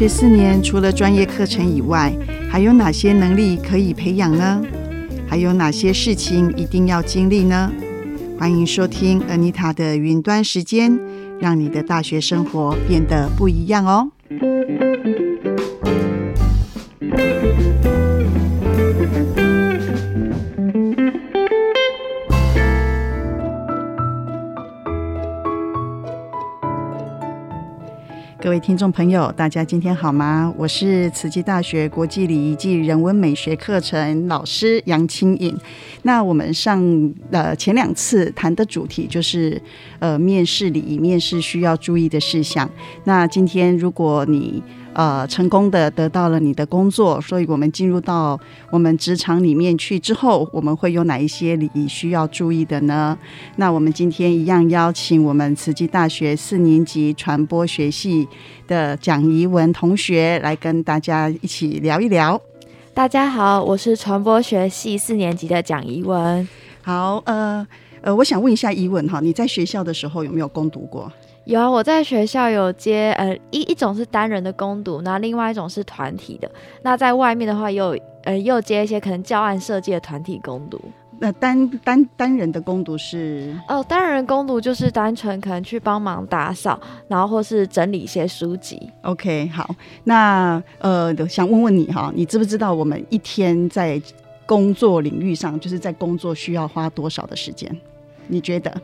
学四年，除了专业课程以外，还有哪些能力可以培养呢？还有哪些事情一定要经历呢？欢迎收听 Anita 的云端时间，让你的大学生活变得不一样哦。各位听众朋友，大家今天好吗？我是慈济大学国际礼仪暨人文美学课程老师杨清颖。那我们上呃前两次谈的主题就是呃面试礼仪，面试需要注意的事项。那今天如果你呃，成功的得到了你的工作，所以我们进入到我们职场里面去之后，我们会有哪一些礼仪需要注意的呢？那我们今天一样邀请我们慈济大学四年级传播学系的蒋怡文同学来跟大家一起聊一聊。大家好，我是传播学系四年级的蒋怡文。好，呃呃，我想问一下怡文哈，你在学校的时候有没有攻读过？有啊，我在学校有接，呃，一一种是单人的攻读，那另外一种是团体的。那在外面的话，又呃又接一些可能教案设计的团体攻读。那单单单人的攻读是？哦，单人攻读就是单纯可能去帮忙打扫，然后或是整理一些书籍。OK，好，那呃，想问问你哈，你知不知道我们一天在工作领域上，就是在工作需要花多少的时间？你觉得？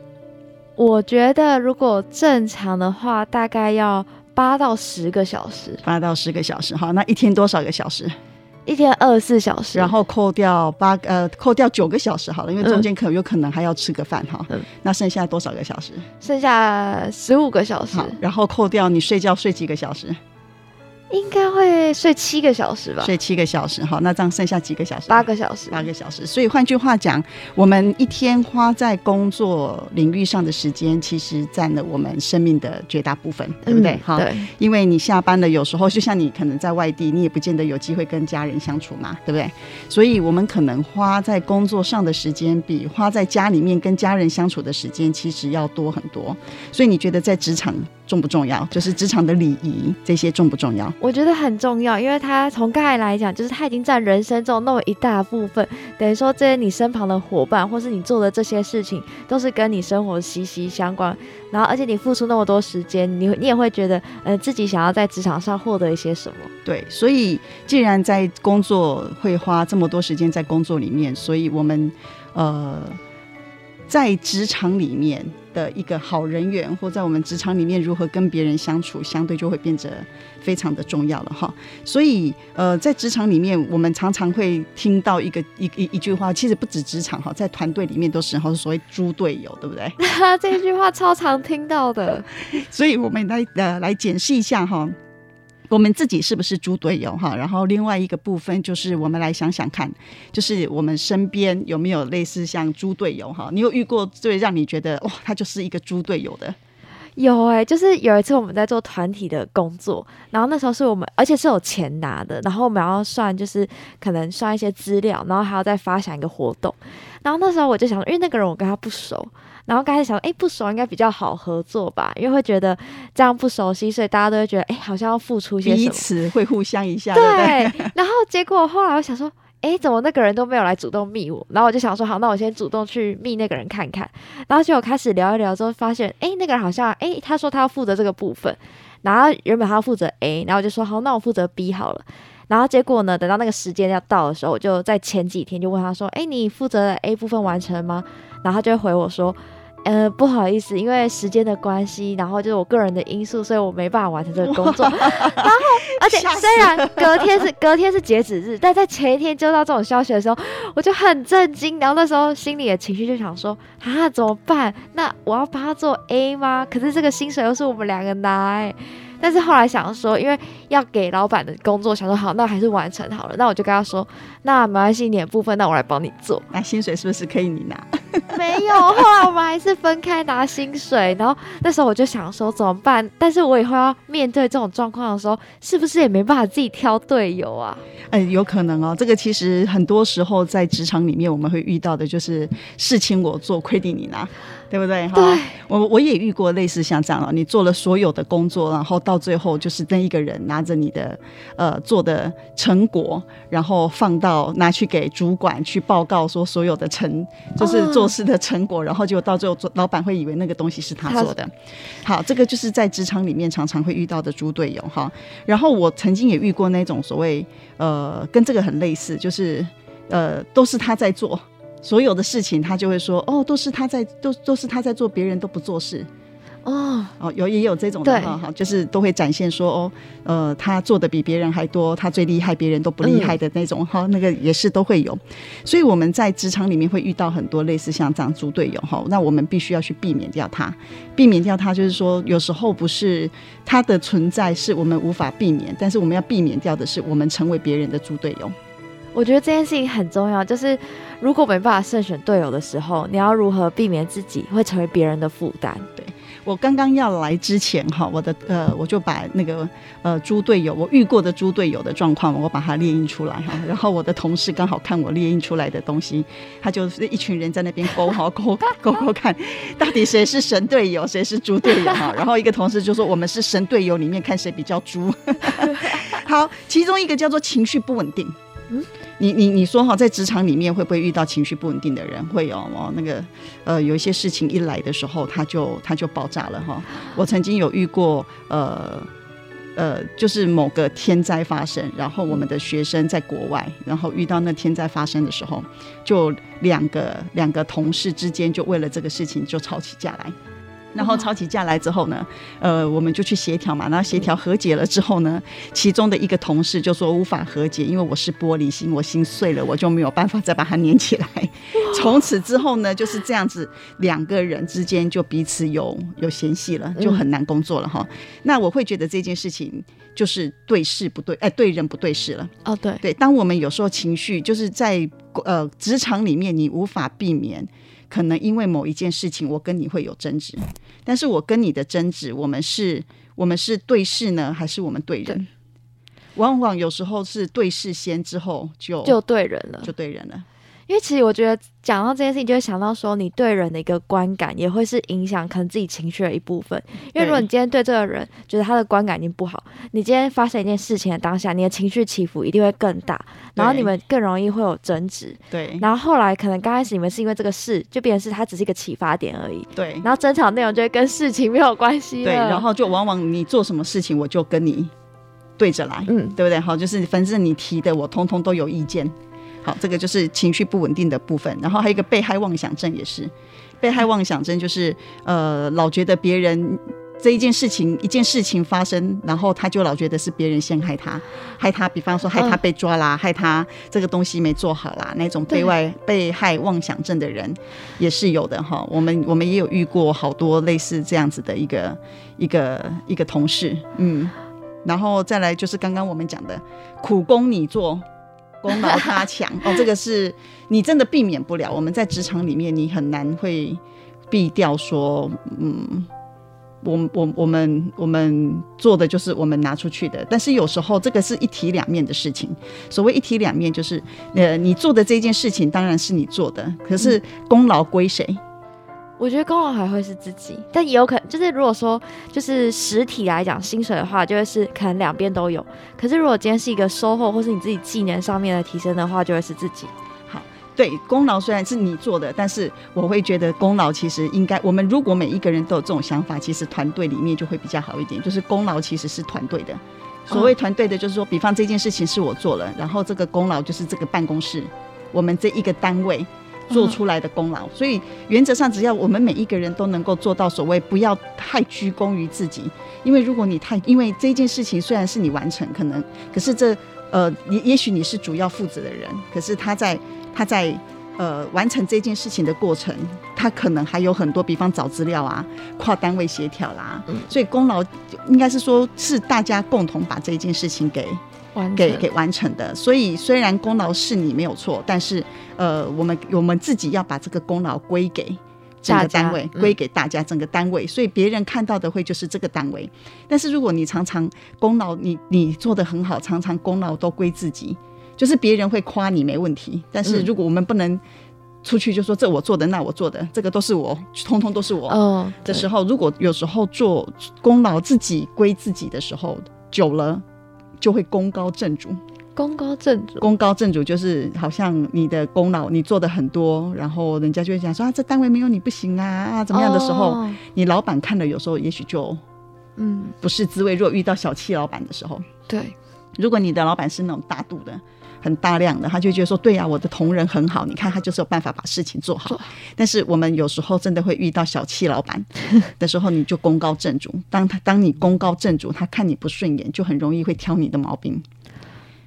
我觉得如果正常的话，大概要八到十个小时。八到十个小时，好，那一天多少个小时？一天二十四小时，然后扣掉八呃，扣掉九个小时好了，因为中间可能有可能还要吃个饭哈。嗯。那剩下多少个小时？剩下十五个小时。然后扣掉你睡觉睡几个小时？应该会睡七个小时吧？睡七个小时，好，那这样剩下几个小时？八个小时，八个小时。所以换句话讲，我们一天花在工作领域上的时间，其实占了我们生命的绝大部分，对不对？好，因为你下班了，有时候就像你可能在外地，你也不见得有机会跟家人相处嘛，对不对？所以我们可能花在工作上的时间，比花在家里面跟家人相处的时间，其实要多很多。所以你觉得在职场？重不重要？就是职场的礼仪这些重不重要？我觉得很重要，因为他从刚才来讲，就是他已经占人生中那么一大部分。等于说，这些你身旁的伙伴，或是你做的这些事情，都是跟你生活息息相关。然后，而且你付出那么多时间，你你也会觉得，呃，自己想要在职场上获得一些什么？对，所以既然在工作会花这么多时间在工作里面，所以我们呃。在职场里面的一个好人缘，或在我们职场里面如何跟别人相处，相对就会变得非常的重要了哈。所以，呃，在职场里面，我们常常会听到一个 一一一句话，其实不止职场哈，在团队里面都是哈，所谓猪队友，对不对？这句话超常听到的。所以我们来呃来解释一下哈。我们自己是不是猪队友哈？然后另外一个部分就是我们来想想看，就是我们身边有没有类似像猪队友哈？你有遇过最让你觉得哇，他就是一个猪队友的？有哎，就是有一次我们在做团体的工作，然后那时候是我们，而且是有钱拿的，然后我们要算，就是可能算一些资料，然后还要再发想一个活动，然后那时候我就想，因为那个人我跟他不熟。然后刚才想，哎，不熟应该比较好合作吧，因为会觉得这样不熟悉，所以大家都会觉得，哎，好像要付出些什么，彼此会互相一下，对。然后结果后来我想说，哎，怎么那个人都没有来主动密我？然后我就想说，好，那我先主动去密那个人看看。然后结果开始聊一聊之后，发现，哎，那个人好像，哎，他说他要负责这个部分，然后原本他要负责 A，然后我就说，好，那我负责 B 好了。然后结果呢，等到那个时间要到的时候，我就在前几天就问他说，哎，你负责的 A 部分完成吗？然后他就回我说。呃，不好意思，因为时间的关系，然后就是我个人的因素，所以我没办法完成这个工作。然后，而且虽然隔天是隔天是截止日，但在前一天接到这种消息的时候，我就很震惊。然后那时候心里的情绪就想说：啊，怎么办？那我要帮他做 A 吗？可是这个薪水又是我们两个拿。但是后来想说，因为要给老板的工作，想说好，那还是完成好了。那我就跟他说：那没关系，你的部分，那我来帮你做。那薪水是不是可以你拿？没有，后来我们还是分开拿薪水。然后那时候我就想说怎么办？但是我以后要面对这种状况的时候，是不是也没办法自己挑队友啊？哎，有可能哦。这个其实很多时候在职场里面我们会遇到的就是事情我做，亏定你拿。对不对？对，我我也遇过类似像这样了。你做了所有的工作，然后到最后就是那一个人拿着你的呃做的成果，然后放到拿去给主管去报告，说所有的成就是做事的成果，然后就到最后，老板会以为那个东西是他做的。好，这个就是在职场里面常常会遇到的猪队友哈。然后我曾经也遇过那种所谓呃跟这个很类似，就是呃都是他在做。所有的事情，他就会说：“哦，都是他在，都都是他在做，别人都不做事。”哦哦，有也有这种的哈哈，就是都会展现说：“哦，呃，他做的比别人还多，他最厉害，别人都不厉害的那种哈。”那个也是都会有，所以我们在职场里面会遇到很多类似像这样猪队友哈。那我们必须要去避免掉他，避免掉他，就是说有时候不是他的存在是我们无法避免，但是我们要避免掉的是我们成为别人的猪队友。我觉得这件事情很重要，就是如果没办法慎选队友的时候，你要如何避免自己会成为别人的负担？对我刚刚要来之前哈，我的呃，我就把那个呃猪队友，我遇过的猪队友的状况，我把它列印出来哈。然后我的同事刚好看我列印出来的东西，他就是一群人在那边勾哈 勾勾勾看，到底谁是神队友，谁是猪队友哈。然后一个同事就说，我们是神队友里面看谁比较猪。好，其中一个叫做情绪不稳定。嗯。你你你说哈，在职场里面会不会遇到情绪不稳定的人？会有哦，那个呃，有一些事情一来的时候，他就他就爆炸了哈。我曾经有遇过，呃呃，就是某个天灾发生，然后我们的学生在国外，然后遇到那天灾发生的时候，就两个两个同事之间就为了这个事情就吵起架来。然后吵起架来之后呢，呃，我们就去协调嘛。然后协调和解了之后呢，其中的一个同事就说无法和解，因为我是玻璃心，我心碎了，我就没有办法再把它粘起来。从此之后呢，就是这样子，两个人之间就彼此有有嫌隙了，就很难工作了哈。那我会觉得这件事情就是对事不对，哎，对人不对事了。哦，对对，当我们有时候情绪就是在呃职场里面，你无法避免。可能因为某一件事情，我跟你会有争执，但是我跟你的争执，我们是，我们是对事呢，还是我们对人？往往有时候是对事先，之后就就对人了，就对人了。因为其实我觉得讲到这件事情，就会想到说，你对人的一个观感也会是影响可能自己情绪的一部分。因为如果你今天对这个人觉得他的观感已经不好，你今天发生一件事情的当下，你的情绪起伏一定会更大，然后你们更容易会有争执。对，然后后来可能刚开始你们是因为这个事，就变成是他只是一个启发点而已。对，然后争吵内容就会跟事情没有关系。对，然后就往往你做什么事情，我就跟你对着来，嗯，对不对？好，就是反正你提的，我通通都有意见。好，这个就是情绪不稳定的部分，然后还有一个被害妄想症，也是被害妄想症，就是呃，老觉得别人这一件事情一件事情发生，然后他就老觉得是别人陷害他，害他，比方说害他被抓啦，害他这个东西没做好啦，那种对外被害妄想症的人也是有的哈。我们我们也有遇过好多类似这样子的一个一个一个同事，嗯，然后再来就是刚刚我们讲的苦工你做。功劳他强哦，这个是你真的避免不了。我们在职场里面，你很难会避掉说，嗯，我我我们我们做的就是我们拿出去的。但是有时候这个是一体两面的事情。所谓一体两面，就是呃，你做的这件事情当然是你做的，可是功劳归谁？我觉得功劳还会是自己，但也有可能就是如果说就是实体来讲薪水的话，就会是可能两边都有。可是如果今天是一个收获或是你自己技能上面的提升的话，就会是自己。好，对，功劳虽然是你做的，但是我会觉得功劳其实应该，我们如果每一个人都有这种想法，其实团队里面就会比较好一点。就是功劳其实是团队的，所谓团队的，就是说，比方这件事情是我做了，然后这个功劳就是这个办公室，我们这一个单位。做出来的功劳，所以原则上，只要我们每一个人都能够做到所谓不要太居功于自己，因为如果你太，因为这件事情虽然是你完成，可能，可是这呃，也也许你是主要负责的人，可是他在他在呃完成这件事情的过程，他可能还有很多，比方找资料啊，跨单位协调啦，所以功劳应该是说是大家共同把这件事情给给完给完成的。所以虽然功劳是你没有错，但是呃，我们我们自己要把这个功劳归给。整个单位嗯归给大家，整个单位，所以别人看到的会就是这个单位。但是如果你常常功劳你你做的很好，常常功劳都归自己，就是别人会夸你没问题。但是嗯如果我们不能出去就说这我做的，那我做的，这个都是我，通通都是我。哦的时候，如果有时候做功劳自己归自己的时候，久了就会功高震主。功高震主，功高震主就是好像你的功劳你做的很多，然后人家就会讲说啊，这单位没有你不行啊啊怎么样的时候，哦你老板看了有时候也许就嗯，不是滋味。如果遇到小气老板的时候，对，如果你的老板是那种大度的。很大量的，他就觉得说，对呀、我的同仁很好，你看他就是有办法把事情做好。但是我们有时候真的会遇到小气老板 的时候，你就功高震主。当他当你功高震主，他看你不顺眼，就很容易会挑你的毛病。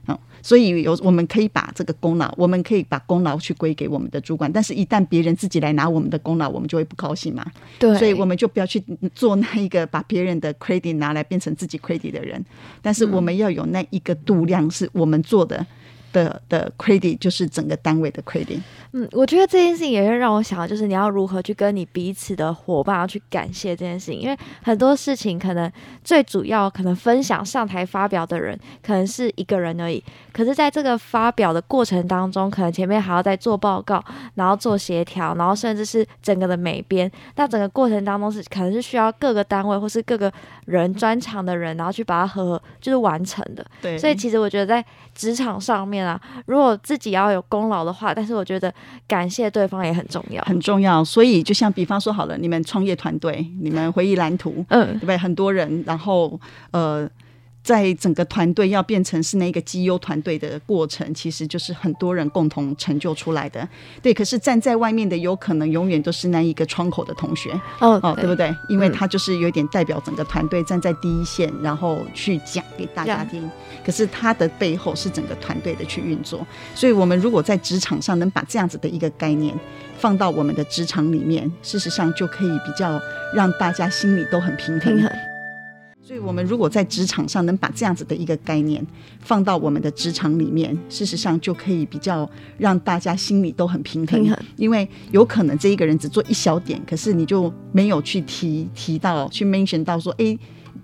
好，所以有我们可以把这个功劳，我们可以把功劳去归给我们的主管，但是一旦别人自己来拿我们的功劳，我们就会不高兴嘛。对，所以我们就不要去做那一个把别人的 credit 拿来变成自己 credit 的人，但是我们要有那一个度量，是我们做的的的 credit，就是整个单位的 credit。嗯，我觉得这件事情也会让我想到，就是你要如何去跟你彼此的伙伴要去感谢这件事情，因为很多事情可能最主要可能分享上台发表的人可能是一个人而已，可是在这个发表的过程当中，可能前面还要再做报告，然后做协调，然后甚至是整个的美编，那整个过程当中是可能是需要各个单位或是各个人专长的人，然后去把它合就是完成的。对。所以其实我觉得在职场上面啊，如果自己要有功劳的话，但是我觉得感谢对方也很重要。很重要。所以就像比方说好了，你们创业团队，你们回忆蓝图，嗯对不对？很多人，然后呃。在整个团队要变成是那个绩优团队的过程，其实就是很多人共同成就出来的。对，可是站在外面的，有可能永远都是那一个窗口的同学。哦哦，对不对？因为嗯他就是有点代表整个团队站在第一线，然后去讲给大家听。可是他的背后是整个团队的去运作，所以我们如果在职场上能把这样子的一个概念放到我们的职场里面，事实上就可以比较让大家心里都很平衡。平衡，所以，我们如果在职场上能把这样子的一个概念放到我们的职场里面，事实上就可以比较让大家心里都很平衡。平衡因为有可能这一个人只做一小点，可是你就没有去提提到、去 mention 到说，诶，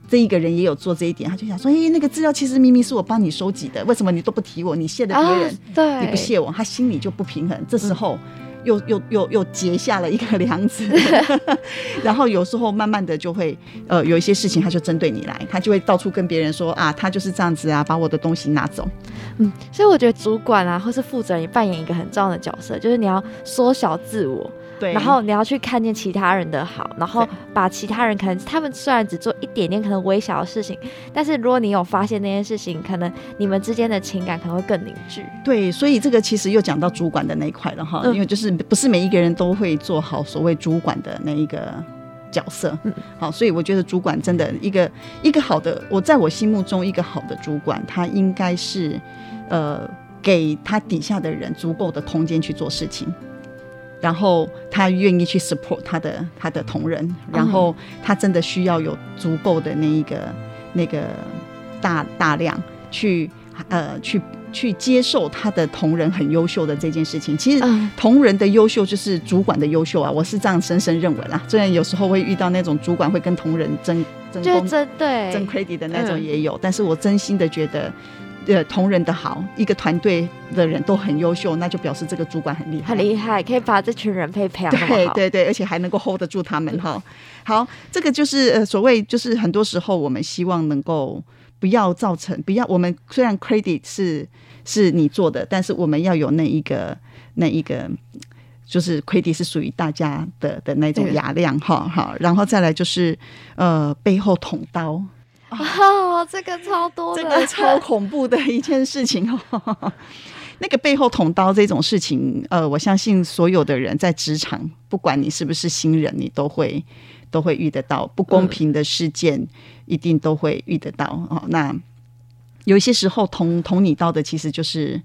这一个人也有做这一点，他就想说，诶，那个资料其实明明是我帮你收集的，为什么你都不提我？你谢了别人，啊对，你不谢我，他心里就不平衡。这时候。又又又又结下了一个梁子，然后有时候慢慢的就会，呃，有一些事情他就针对你来，他就会到处跟别人说啊，他就是这样子啊，把我的东西拿走。嗯，所以我觉得主管啊，或是负责人，也扮演一个很重要的角色，就是你要缩小自我，对，然后你要去看见其他人的好，然后把其他人可能他们虽然只做一点点可能微小的事情，但是如果你有发现那件事情，可能你们之间的情感可能会更凝聚。对，所以这个其实又讲到主管的那一块了哈，嗯。因为就是不是每一个人都会做好所谓主管的那一个角色，嗯。好，所以我觉得主管真的一个一个好的，我在我心目中一个好的主管，他应该是呃给他底下的人足够的空间去做事情。然后他愿意去 support 他的他的同仁，然后他真的需要有足够的那一个那个大大量去呃去去接受他的同仁很优秀的这件事情。其实嗯同仁的优秀就是主管的优秀啊，我是这样深深认为啦。虽然有时候会遇到那种主管会跟同仁争争争 credit 的那种嗯也有，但是我真心的觉得。呃，同仁的好，一个团队的人都很优秀，那就表示这个主管很厉害，很厉害，可以把这群人配培养好。对对对，而且还能够 hold 得住他们 哈。好，这个就是呃所谓就是很多时候我们希望能够不要造成不要我们虽然 credit 是是你做的，但是我们要有那一个那一个。就是 credit 是属于大家的的那种雅量哈哈，然后再来就是呃背后捅刀，哦，这个超多的，这个超恐怖的一件事情哦。那个背后捅刀这种事情，呃，我相信所有的人在职场，不管你是不是新人，你都会都会遇得到不公平的事件，一定都会遇得到哦。那有一些时候捅捅你刀的，其实就是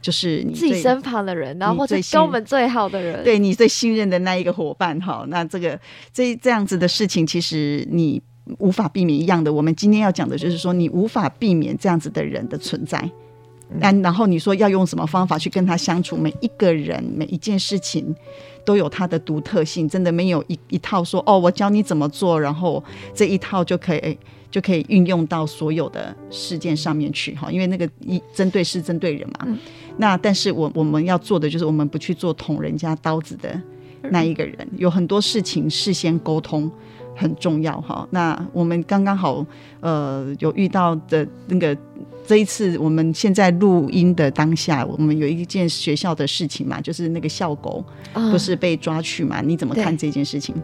就是你自己身旁的人，然后或者跟我们最好的人，对你最信任的那一个伙伴哈。那这个这这样子的事情，其实你无法避免一样的。我们今天要讲的就是说，你无法避免这样子的人的存在。但然后你说要用什么方法去跟他相处？每一个人每一件事情都有它的独特性，真的没有一一套说哦，我教你怎么做，然后这一套就可以就可以运用到所有的事件上面去哈。因为那个一针对事针对人嘛。那但是我我们要做的就是我们不去做捅人家刀子的那一个人，有很多事情事先沟通很重要哈。那我们刚刚好呃有遇到的那个。这一次我们现在录音的当下，我们有一件学校的事情嘛，就是那个校狗不是被抓去嘛？你怎么看这件事情？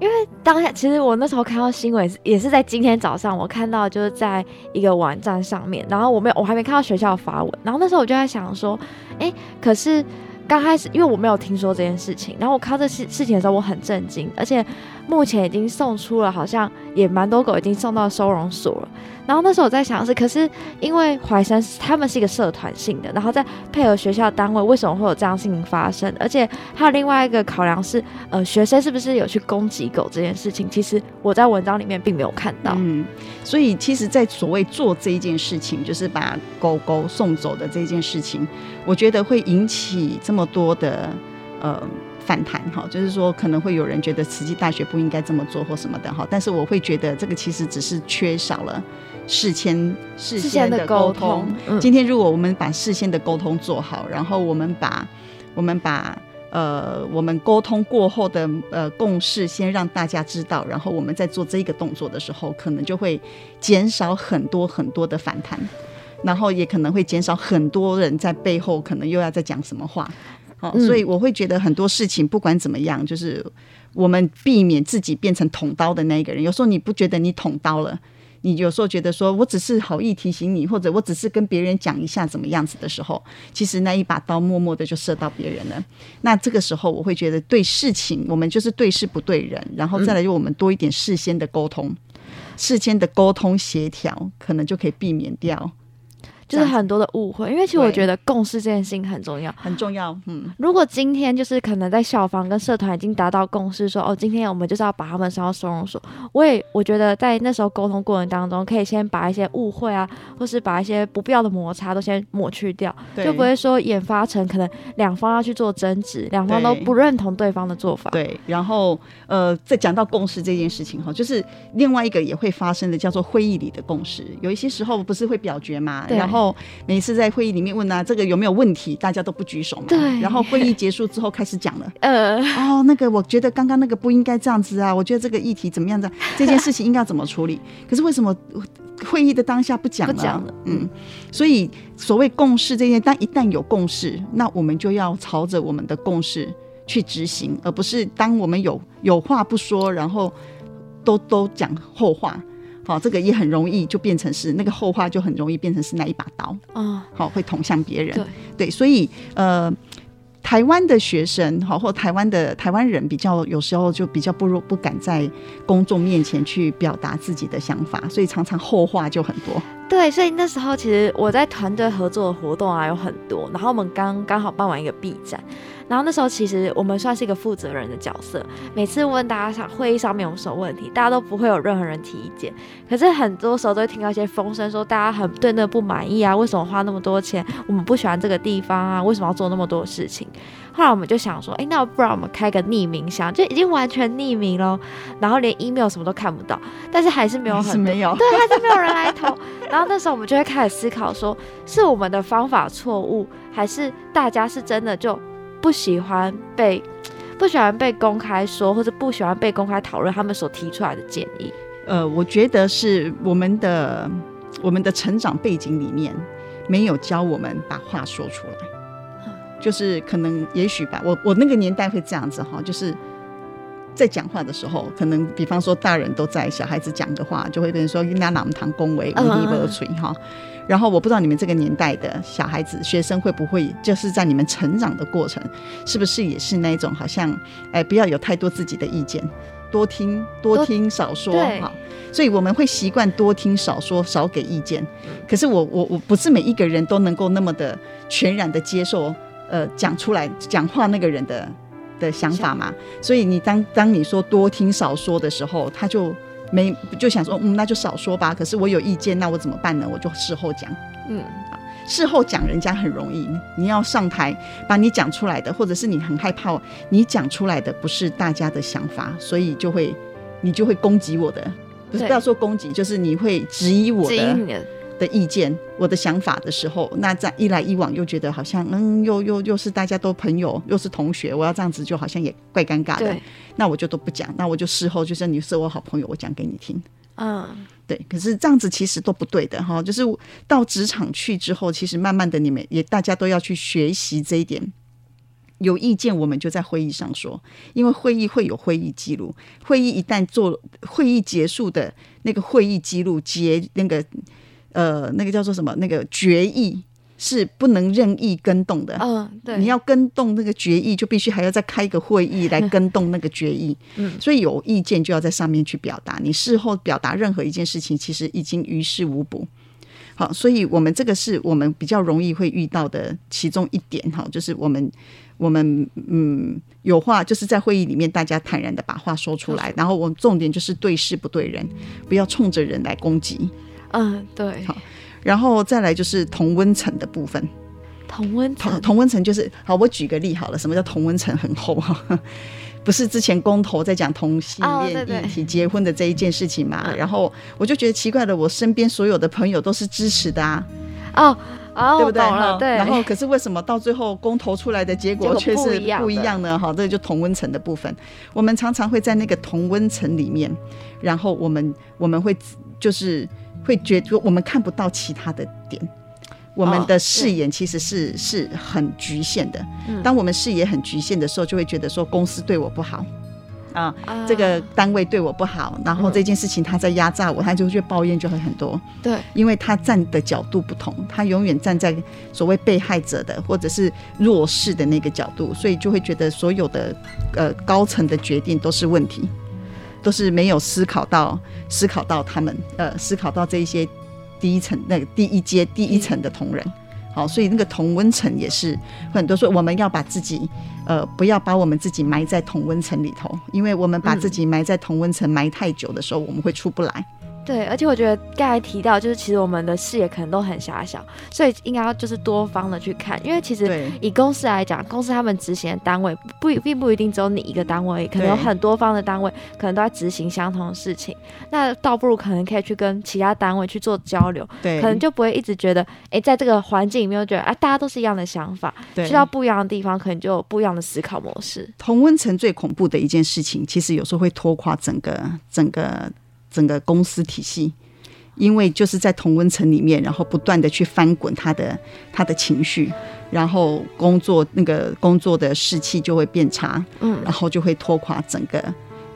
因为当下其实我那时候看到新闻也是在今天早上，我看到就是在一个网站上面，然后我没有我还没看到学校发文，然后那时候我就在想说，哎，可是刚开始因为我没有听说这件事情，然后我看到这事事情的时候我很震惊，而且目前已经送出了，好像也蛮多狗已经送到收容所了。然后那时候我在想是，可是因为怀山他们是一个社团性的，然后再配合学校单位，为什么会有这样事情发生？而且还有另外一个考量是，呃，学生是不是有去攻击狗这件事情？其实我在文章里面并没有看到。嗯，所以其实，在所谓做这一件事情，就是把狗狗送走的这件事情，我觉得会引起这么多的呃反弹哈，就是说可能会有人觉得慈济大学不应该这么做或什么的哈，但是我会觉得这个其实只是缺少了。事先事先的沟通，今天如果我们把事先的沟通做好，然后我们把我们把呃我们沟通过后的呃共识先让大家知道，然后我们在做这个动作的时候，可能就会减少很多很多的反弹，然后也可能会减少很多人在背后可能又要在讲什么话。好，所以我会觉得很多事情不管怎么样，就是我们避免自己变成捅刀的那一个人。有时候你不觉得你捅刀了？你有时候觉得说，我只是好意提醒你，或者我只是跟别人讲一下怎么样子的时候，其实那一把刀默默的就射到别人了。那这个时候，我会觉得对事情，我们就是对事不对人，然后再来就我们多一点事先的沟通，事先的沟通协调，可能就可以避免掉。就是很多的误会，因为其实我觉得共识这件事情很重要，很重要。嗯，如果今天就是可能在校方跟社团已经达到共识，说哦，今天我们就是要把他们送到收容所。我也我觉得在那时候沟通过程当中，可以先把一些误会啊，或是把一些不必要的摩擦都先抹去掉，就不会说研发成可能两方要去做争执，两方都不认同对方的做法。对，然后呃，再讲到共识这件事情哈，就是另外一个也会发生的叫做会议里的共识，有一些时候不是会表决嘛，然后。每次在会议里面问啊，这个有没有问题？大家都不举手嘛。对。然后会议结束之后开始讲了。呃。哦，那个我觉得刚刚那个不应该这样子啊，我觉得这个议题怎么样的？这件事情应该要怎么处理？可是为什么会议的当下不讲了？不讲了。嗯。所以所谓共识这件，但一旦有共识，那我们就要朝着我们的共识去执行，而不是当我们有有话不说，然后都都讲后话。好，这个也很容易就变成是那个后话，就很容易变成是那一把刀啊。好，会捅向别人。对对，所以呃，台湾的学生好，或台湾的台湾人比较有时候就比较不如不敢在公众面前去表达自己的想法，所以常常后话就很多。对，所以那时候其实我在团队合作的活动啊有很多，然后我们刚刚好办完一个 B 站。然后那时候其实我们算是一个负责人的角色，每次问大家上会议上面有什么问题，大家都不会有任何人提意见。可是很多时候都会听到一些风声，说大家很对那不满意啊，为什么花那么多钱？我们不喜欢这个地方啊，为什么要做那么多事情？后来我们就想说，哎，那不然我们开个匿名箱，就已经完全匿名了，然后连 email 什么都看不到，但是还是没有很没有，对，还是没有人来投。然后那时候我们就会开始思考，说是我们的方法错误，还是大家是真的就。不喜欢被 不喜欢被公开说，或者不喜欢被公开讨论他们所提出来的建议。呃，我觉得是我们的我们的成长背景里面没有教我们把话说出来，就是可能也许吧。我我那个年代会这样子哈，就是在讲话的时候，可能比方说大人都在，小孩子讲的话就会变成说拿哪们堂恭维，无力不吹哈。然后我不知道你们这个年代的小孩子、学生会不会就是在你们成长的过程，是不是也是那种好像，哎，不要有太多自己的意见，多听多听少说哈。所以我们会习惯多听少说，少给意见。可是我我我不是每一个人都能够那么的全然的接受，呃，讲出来讲话那个人的的想法嘛。所以你当当你说多听少说的时候，他就。没就想说，嗯，那就少说吧。可是我有意见，那我怎么办呢？我就事后讲。嗯，事后讲人家很容易，你要上台把你讲出来的，或者是你很害怕你讲出来的不是大家的想法，所以就会你就会攻击我的，不是对不要说攻击，就是你会质疑我的的，意见、我的想法的时候，那这样一来一往又觉得好像嗯，又又又是大家都朋友，又是同学，我要这样子就好像也怪尴尬的，，那我就都不讲，那我就事后就是你是我好朋友，我讲给你听。嗯，对，可是这样子其实都不对的哈。就是到职场去之后，其实慢慢的你们也大家都要去学习这一点。有意见，我们就在会议上说，因为会议会有会议记录，会议一旦做会议结束的那个会议记录结那个呃那个叫做什么那个决议是不能任意跟动的。嗯，对，你要跟动那个决议，就必须还要再开一个会议来跟动那个决议。嗯，所以有意见就要在上面去表达。你事后表达任何一件事情，其实已经于事无补。好，所以我们这个是我们比较容易会遇到的其中一点哈，就是我们我们嗯有话就是在会议里面大家坦然的把话说出来，然后我们重点就是对事不对人，不要冲着人来攻击。嗯，对好，然后再来就是同温层的部分。同温层同，同温层就是好，我举个例好了，什么叫同温层很厚哈？不是之前公投在讲同性哦恋对对议题、结婚的这一件事情嘛？嗯然后我就觉得奇怪了，我身边所有的朋友都是支持的啊，哦哦，对不对？对，然后可是为什么到最后公投出来的结果却是不一样呢？哈，这就同温层的部分。我们常常会在那个同温层里面，然后我们我们会就是会觉得我们看不到其他的点。我们哦的视野其实是、是很局限的。嗯。当我们视野很局限的时候，就会觉得说公司对我不好。啊，啊。这个单位对我不好，然后嗯。这件事情他在压榨我，他就会抱怨就会很多。对，因为他站的角度不同，他永远站在所谓被害者的或者是弱势的那个角度，所以就会觉得所有的呃高层的决定都是问题，都是没有思考到思考到他们呃思考到这一些第一层那个第一阶第一层的同仁。好，所以那个同温层也是很多说我们要把自己，呃，不要把我们自己埋在同温层里头，因为我们把自己埋在同温层埋太久的时候，我们会出不来。对，而且我觉得刚才提到，就是其实我们的视野可能都很狭小，所以应该要就是多方的去看，因为其实以公司来讲，公司他们执行的单位不并不一定只有你一个单位，可能有很多方的单位可能都在执行相同的事情，那倒不如可能可以去跟其他单位去做交流，对，可能就不会一直觉得，哎，在这个环境里面，觉得啊，大家都是一样的想法，对去到不一样的地方，可能就有不一样的思考模式。同温层最恐怖的一件事情，其实有时候会拖垮整个、整个、整个公司体系，因为就是在同温层里面，然后不断的去翻滚他的他的情绪，然后工作那个工作的士气就会变差，嗯，然后就会拖垮整个。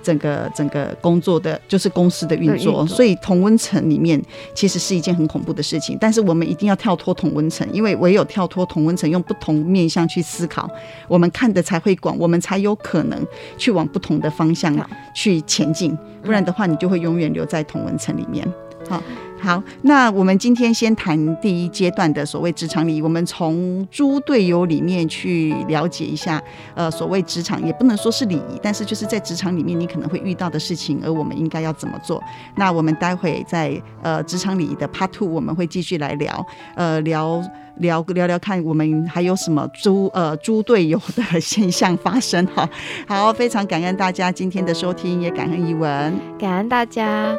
整个整个工作的就是公司的运作，所以同温层里面其实是一件很恐怖的事情。但是我们一定要跳脱同温层，因为唯有跳脱同温层，用不同面向去思考，我们看的才会广，我们才有可能去往不同的方向去前进。不然的话，你就会永远留在同温层里面。好。好，那我们今天先谈第一阶段的所谓职场礼仪。我们从猪队友里面去了解一下，呃，所谓职场也不能说是礼仪，但是就是在职场里面你可能会遇到的事情，而我们应该要怎么做。那我们待会在呃职场礼仪的 Part Two 我们会继续来聊，呃聊。聊聊聊看，我们还有什么猪呃猪队友的现象发生哈？好，非常感恩大家今天的收听，也感恩怡文。感恩大家。